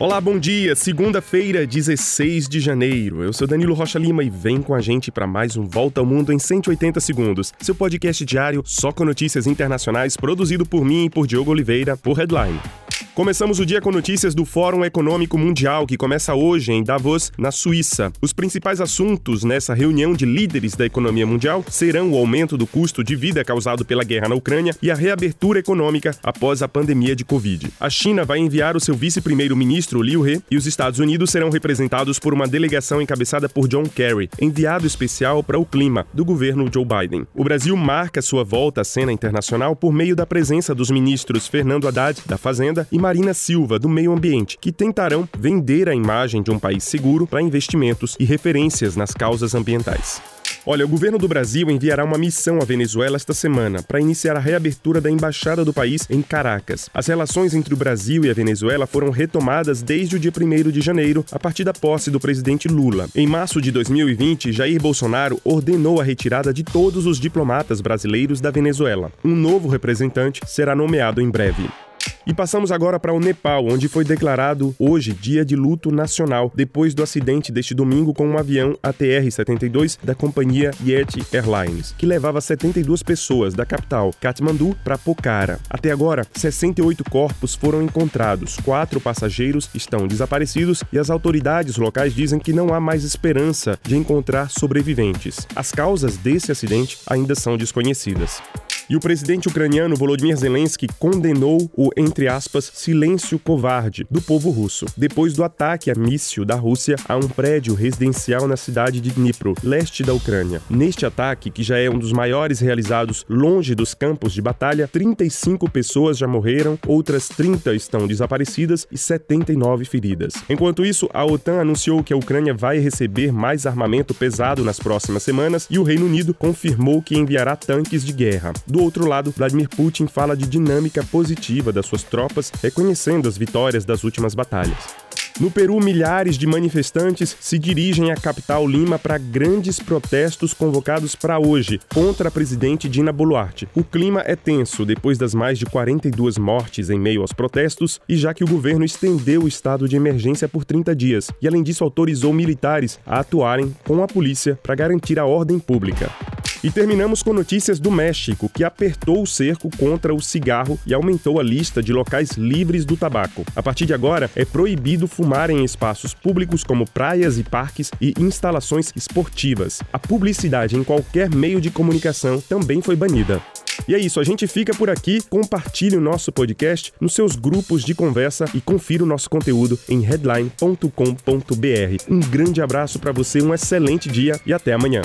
Olá, bom dia. Segunda-feira, 16 de janeiro. Eu sou Danilo Rocha Lima e vem com a gente para mais um Volta ao Mundo em 180 segundos. Seu podcast diário só com notícias internacionais, produzido por mim e por Diogo Oliveira, por Headline. Começamos o dia com notícias do Fórum Econômico Mundial, que começa hoje em Davos, na Suíça. Os principais assuntos nessa reunião de líderes da economia mundial serão o aumento do custo de vida causado pela guerra na Ucrânia e a reabertura econômica após a pandemia de Covid. A China vai enviar o seu vice-primeiro-ministro Liu He e os Estados Unidos serão representados por uma delegação encabeçada por John Kerry, enviado especial para o clima do governo Joe Biden. O Brasil marca sua volta à cena internacional por meio da presença dos ministros Fernando Haddad, da Fazenda, e Marina Silva, do Meio Ambiente, que tentarão vender a imagem de um país seguro para investimentos e referências nas causas ambientais. Olha, o governo do Brasil enviará uma missão à Venezuela esta semana para iniciar a reabertura da embaixada do país em Caracas. As relações entre o Brasil e a Venezuela foram retomadas desde o dia 1 de janeiro, a partir da posse do presidente Lula. Em março de 2020, Jair Bolsonaro ordenou a retirada de todos os diplomatas brasileiros da Venezuela. Um novo representante será nomeado em breve. E passamos agora para o Nepal, onde foi declarado hoje dia de luto nacional depois do acidente deste domingo com um avião ATR-72 da companhia Yeti Airlines, que levava 72 pessoas da capital Kathmandu para Pokhara. Até agora, 68 corpos foram encontrados, quatro passageiros estão desaparecidos e as autoridades locais dizem que não há mais esperança de encontrar sobreviventes. As causas desse acidente ainda são desconhecidas. E o presidente ucraniano Volodymyr Zelensky condenou o, entre aspas, silêncio covarde do povo russo, depois do ataque a míssil da Rússia a um prédio residencial na cidade de Dnipro, leste da Ucrânia. Neste ataque, que já é um dos maiores realizados longe dos campos de batalha, 35 pessoas já morreram, outras 30 estão desaparecidas e 79 feridas. Enquanto isso, a OTAN anunciou que a Ucrânia vai receber mais armamento pesado nas próximas semanas e o Reino Unido confirmou que enviará tanques de guerra. Do do outro lado, Vladimir Putin fala de dinâmica positiva das suas tropas, reconhecendo as vitórias das últimas batalhas. No Peru, milhares de manifestantes se dirigem à capital Lima para grandes protestos convocados para hoje contra a presidente Dina Boluarte. O clima é tenso depois das mais de 42 mortes em meio aos protestos e já que o governo estendeu o estado de emergência por 30 dias e, além disso, autorizou militares a atuarem com a polícia para garantir a ordem pública. E terminamos com notícias do México, que apertou o cerco contra o cigarro e aumentou a lista de locais livres do tabaco. A partir de agora, é proibido fumar em espaços públicos como praias e parques e instalações esportivas. A publicidade em qualquer meio de comunicação também foi banida. E é isso, a gente fica por aqui. Compartilhe o nosso podcast nos seus grupos de conversa e confira o nosso conteúdo em headline.com.br. Um grande abraço para você, um excelente dia e até amanhã.